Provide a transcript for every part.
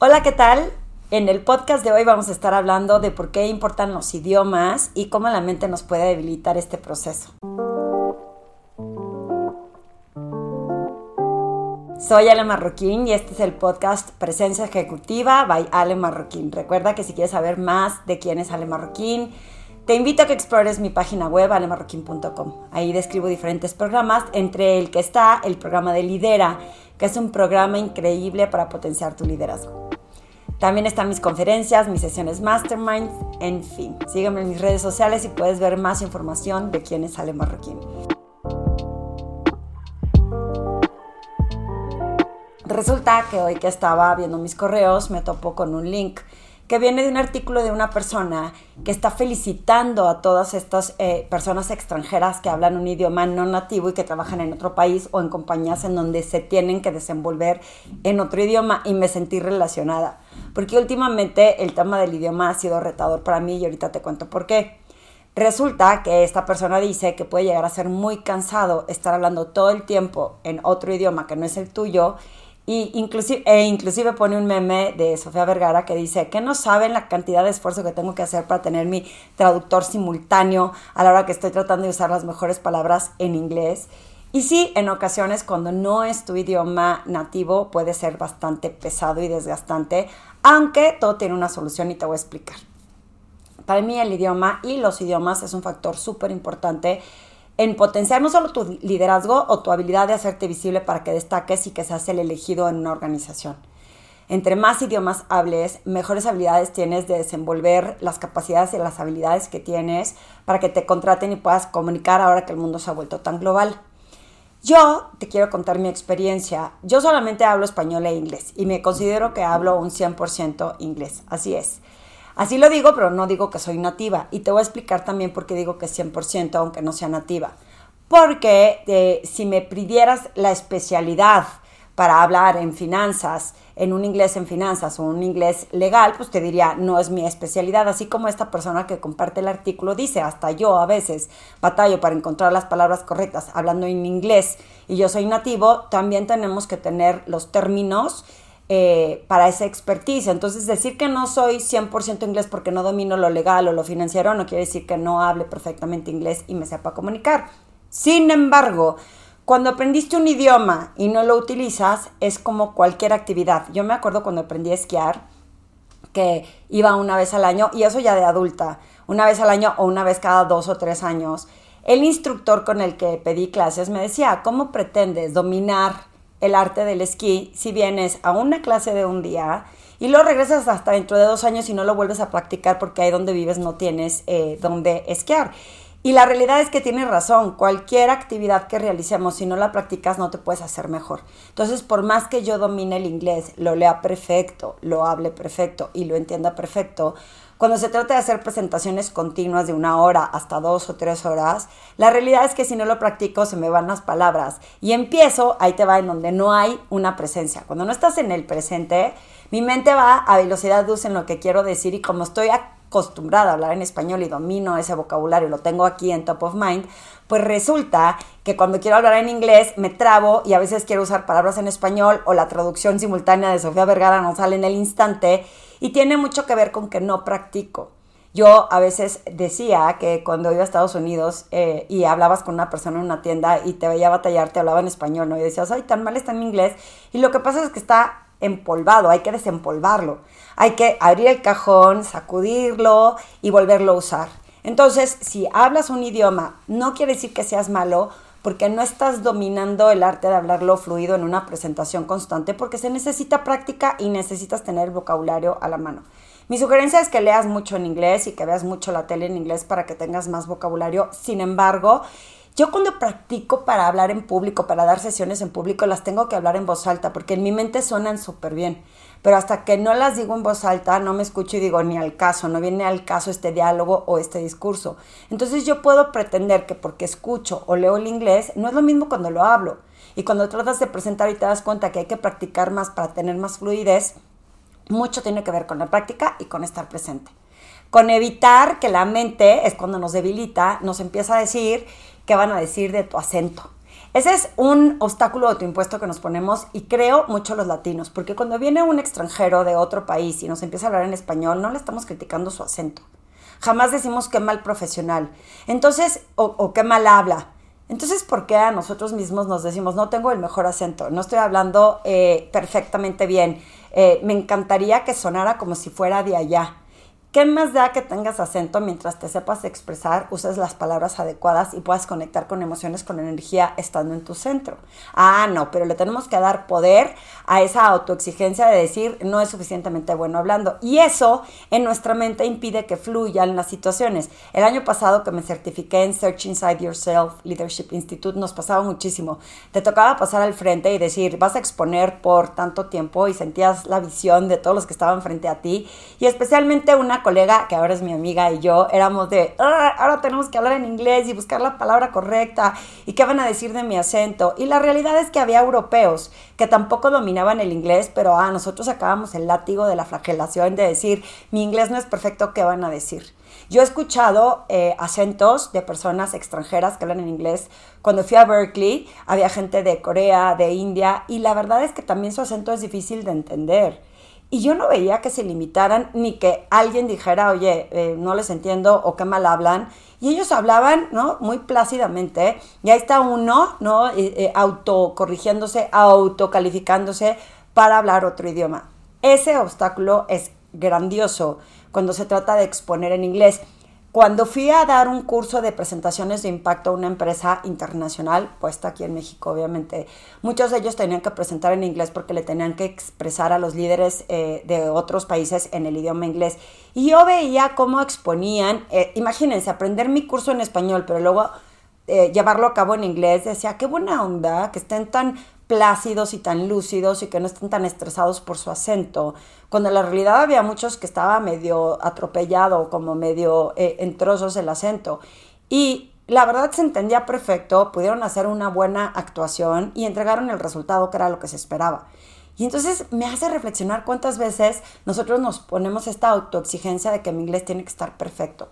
Hola, ¿qué tal? En el podcast de hoy vamos a estar hablando de por qué importan los idiomas y cómo la mente nos puede debilitar este proceso. Soy Ale Marroquín y este es el podcast Presencia Ejecutiva by Ale Marroquín. Recuerda que si quieres saber más de quién es Ale Marroquín, te invito a que explores mi página web alemarroquín.com. Ahí describo diferentes programas, entre el que está el programa de Lidera, que es un programa increíble para potenciar tu liderazgo. También están mis conferencias, mis sesiones mastermind, en fin. Sígueme en mis redes sociales y puedes ver más información de quién es Ale Marroquín. Resulta que hoy que estaba viendo mis correos me topo con un link que viene de un artículo de una persona que está felicitando a todas estas eh, personas extranjeras que hablan un idioma no nativo y que trabajan en otro país o en compañías en donde se tienen que desenvolver en otro idioma y me sentí relacionada. Porque últimamente el tema del idioma ha sido retador para mí y ahorita te cuento por qué. Resulta que esta persona dice que puede llegar a ser muy cansado estar hablando todo el tiempo en otro idioma que no es el tuyo y inclusive, e inclusive pone un meme de Sofía Vergara que dice que no saben la cantidad de esfuerzo que tengo que hacer para tener mi traductor simultáneo a la hora que estoy tratando de usar las mejores palabras en inglés. Y sí, en ocasiones cuando no es tu idioma nativo puede ser bastante pesado y desgastante, aunque todo tiene una solución y te voy a explicar. Para mí el idioma y los idiomas es un factor súper importante en potenciar no solo tu liderazgo o tu habilidad de hacerte visible para que destaques y que seas el elegido en una organización. Entre más idiomas hables, mejores habilidades tienes de desenvolver las capacidades y las habilidades que tienes para que te contraten y puedas comunicar ahora que el mundo se ha vuelto tan global. Yo te quiero contar mi experiencia. Yo solamente hablo español e inglés y me considero que hablo un 100% inglés. Así es. Así lo digo, pero no digo que soy nativa. Y te voy a explicar también por qué digo que es 100%, aunque no sea nativa. Porque eh, si me pidieras la especialidad para hablar en finanzas, en un inglés en finanzas o un inglés legal, pues te diría, no es mi especialidad. Así como esta persona que comparte el artículo dice, hasta yo a veces batallo para encontrar las palabras correctas hablando en inglés y yo soy nativo, también tenemos que tener los términos eh, para esa expertise. Entonces, decir que no soy 100% inglés porque no domino lo legal o lo financiero no quiere decir que no hable perfectamente inglés y me sepa comunicar. Sin embargo, cuando aprendiste un idioma y no lo utilizas, es como cualquier actividad. Yo me acuerdo cuando aprendí a esquiar, que iba una vez al año, y eso ya de adulta, una vez al año o una vez cada dos o tres años. El instructor con el que pedí clases me decía, ¿cómo pretendes dominar el arte del esquí si vienes a una clase de un día y luego regresas hasta dentro de dos años y no lo vuelves a practicar porque ahí donde vives no tienes eh, donde esquiar. Y la realidad es que tienes razón, cualquier actividad que realicemos, si no la practicas, no te puedes hacer mejor. Entonces, por más que yo domine el inglés, lo lea perfecto, lo hable perfecto y lo entienda perfecto, cuando se trata de hacer presentaciones continuas de una hora hasta dos o tres horas, la realidad es que si no lo practico se me van las palabras y empiezo, ahí te va, en donde no hay una presencia. Cuando no estás en el presente, mi mente va a velocidad luz en lo que quiero decir y como estoy acostumbrada a hablar en español y domino ese vocabulario, lo tengo aquí en top of mind, pues resulta que cuando quiero hablar en inglés me trabo y a veces quiero usar palabras en español o la traducción simultánea de Sofía Vergara no sale en el instante y tiene mucho que ver con que no practico. Yo a veces decía que cuando iba a Estados Unidos eh, y hablabas con una persona en una tienda y te veía batallar, te hablaba en español, ¿no? Y decías, ay, tan mal está en inglés. Y lo que pasa es que está empolvado, hay que desempolvarlo. Hay que abrir el cajón, sacudirlo y volverlo a usar. Entonces, si hablas un idioma, no quiere decir que seas malo, porque no estás dominando el arte de hablarlo fluido en una presentación constante, porque se necesita práctica y necesitas tener el vocabulario a la mano. Mi sugerencia es que leas mucho en inglés y que veas mucho la tele en inglés para que tengas más vocabulario. Sin embargo, yo cuando practico para hablar en público, para dar sesiones en público, las tengo que hablar en voz alta porque en mi mente suenan súper bien. Pero hasta que no las digo en voz alta, no me escucho y digo ni al caso, no viene al caso este diálogo o este discurso. Entonces yo puedo pretender que porque escucho o leo el inglés, no es lo mismo cuando lo hablo. Y cuando tratas de presentar y te das cuenta que hay que practicar más para tener más fluidez, mucho tiene que ver con la práctica y con estar presente. Con evitar que la mente, es cuando nos debilita, nos empieza a decir qué van a decir de tu acento. Ese es un obstáculo autoimpuesto que nos ponemos y creo mucho los latinos, porque cuando viene un extranjero de otro país y nos empieza a hablar en español, no le estamos criticando su acento. Jamás decimos qué mal profesional. Entonces, o, qué mal habla. Entonces, ¿por qué a nosotros mismos nos decimos, no tengo el mejor acento, no estoy hablando eh, perfectamente bien? Eh, me encantaría que sonara como si fuera de allá. ¿Qué más da que tengas acento mientras te sepas expresar, uses las palabras adecuadas y puedas conectar con emociones, con energía estando en tu centro? Ah, no, pero le tenemos que dar poder a esa autoexigencia de decir no es suficientemente bueno hablando. Y eso en nuestra mente impide que fluyan las situaciones. El año pasado que me certifiqué en Search Inside Yourself Leadership Institute nos pasaba muchísimo. Te tocaba pasar al frente y decir vas a exponer por tanto tiempo y sentías la visión de todos los que estaban frente a ti y especialmente una colega, que ahora es mi amiga, y yo éramos de, ah, ahora tenemos que hablar en inglés y buscar la palabra correcta, y qué van a decir de mi acento. Y la realidad es que había europeos que tampoco dominaban el inglés, pero ah, nosotros sacábamos el látigo de la flagelación de decir, mi inglés no es perfecto, ¿qué van a decir? Yo he escuchado eh, acentos de personas extranjeras que hablan en inglés. Cuando fui a Berkeley, había gente de Corea, de India, y la verdad es que también su acento es difícil de entender. Y yo no veía que se limitaran ni que alguien dijera, oye, eh, no les entiendo o qué mal hablan. Y ellos hablaban, ¿no? Muy plácidamente. Y ahí está uno, ¿no? Eh, eh, autocorrigiéndose, autocalificándose para hablar otro idioma. Ese obstáculo es grandioso cuando se trata de exponer en inglés. Cuando fui a dar un curso de presentaciones de impacto a una empresa internacional, puesta aquí en México, obviamente, muchos de ellos tenían que presentar en inglés porque le tenían que expresar a los líderes eh, de otros países en el idioma inglés. Y yo veía cómo exponían, eh, imagínense, aprender mi curso en español, pero luego eh, llevarlo a cabo en inglés, decía, qué buena onda, que estén tan plácidos y tan lúcidos y que no estén tan estresados por su acento, cuando en la realidad había muchos que estaba medio atropellado, como medio eh, en trozos el acento. Y la verdad se entendía perfecto, pudieron hacer una buena actuación y entregaron el resultado que era lo que se esperaba. Y entonces me hace reflexionar cuántas veces nosotros nos ponemos esta autoexigencia de que mi inglés tiene que estar perfecto.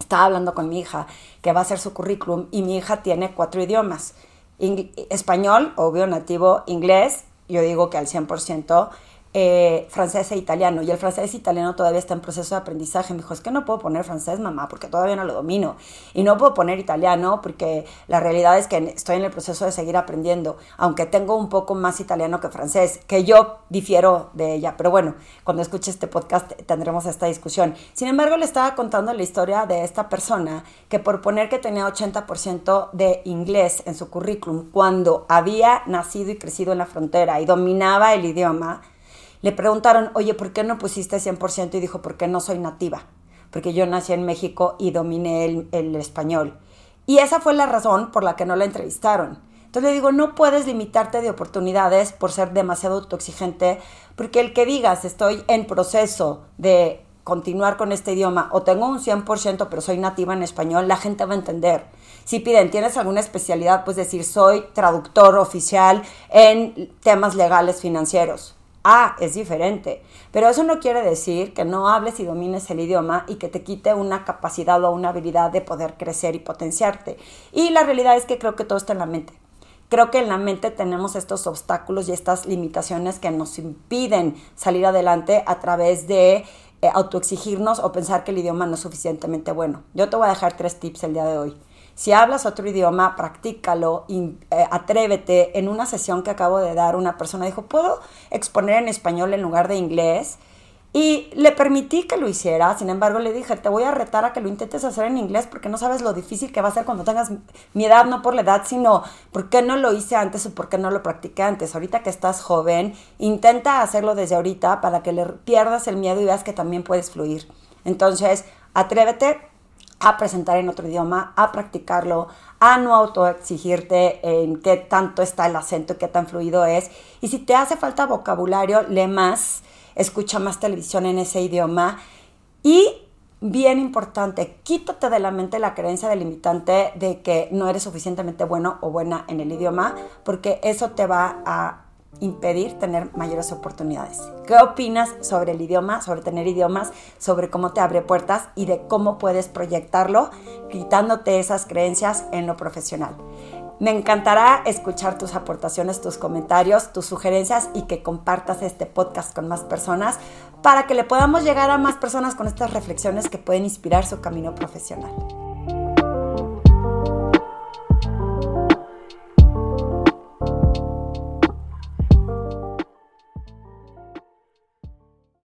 Estaba hablando con mi hija que va a hacer su currículum y mi hija tiene cuatro idiomas español, obvio, nativo, inglés, yo digo que al 100%, eh, francés e italiano. Y el francés e italiano todavía está en proceso de aprendizaje. Me dijo, es que no puedo poner francés, mamá, porque todavía no lo domino. Y no puedo poner italiano porque la realidad es que estoy en el proceso de seguir aprendiendo, aunque tengo un poco más italiano que francés, que yo difiero de ella. Pero bueno, cuando escuche este podcast tendremos esta discusión. Sin embargo, le estaba contando la historia de esta persona que por poner que tenía 80% de inglés en su currículum, cuando había nacido y crecido en la frontera y dominaba el idioma, le preguntaron, oye, ¿por qué no pusiste 100%? Y dijo, porque no soy nativa, porque yo nací en México y dominé el, español. Y esa fue la razón por la que no la entrevistaron. Entonces le digo, no puedes limitarte de oportunidades por ser demasiado autoexigente, porque el que digas, estoy en proceso de continuar con este idioma o tengo un 100% pero soy nativa en español, la gente va a entender. Si piden, ¿tienes alguna especialidad? Pues decir, soy traductor oficial en temas legales financieros. Ah, es diferente. Pero eso no quiere decir que no hables y domines el idioma y que te quite una capacidad o una habilidad de poder crecer y potenciarte. Y la realidad es que creo que todo está en la mente. Creo que en la mente tenemos estos obstáculos y estas limitaciones que nos impiden salir adelante a través de eh, autoexigirnos o pensar que el idioma no es suficientemente bueno. Yo te voy a dejar tres tips el día de hoy. Si hablas otro idioma, practícalo, y, eh, atrévete. En una sesión que acabo de dar, una persona dijo, ¿puedo exponer en español en lugar de inglés? Y le permití que lo hiciera, sin embargo le dije, te voy a retar a que lo intentes hacer en inglés porque no sabes lo difícil que va a ser cuando tengas mi edad, no por la edad, sino por qué no lo hice antes o por qué no lo practiqué antes. Ahorita que estás joven, intenta hacerlo desde ahorita para que le pierdas el miedo y veas que también puedes fluir. Entonces, atrévete, a presentar en otro idioma, a practicarlo, a no autoexigirte en qué tanto está el acento, qué tan fluido es. Y si te hace falta vocabulario, lee más, escucha más televisión en ese idioma. Y bien importante, quítate de la mente la creencia delimitante de que no eres suficientemente bueno o buena en el idioma, porque eso te va a impedir tener mayores oportunidades. ¿Qué opinas sobre el idioma, sobre tener idiomas, sobre cómo te abre puertas y de cómo puedes proyectarlo quitándote esas creencias en lo profesional? Me encantará escuchar tus aportaciones, tus comentarios, tus sugerencias y que compartas este podcast con más personas para que le podamos llegar a más personas con estas reflexiones que pueden inspirar su camino profesional.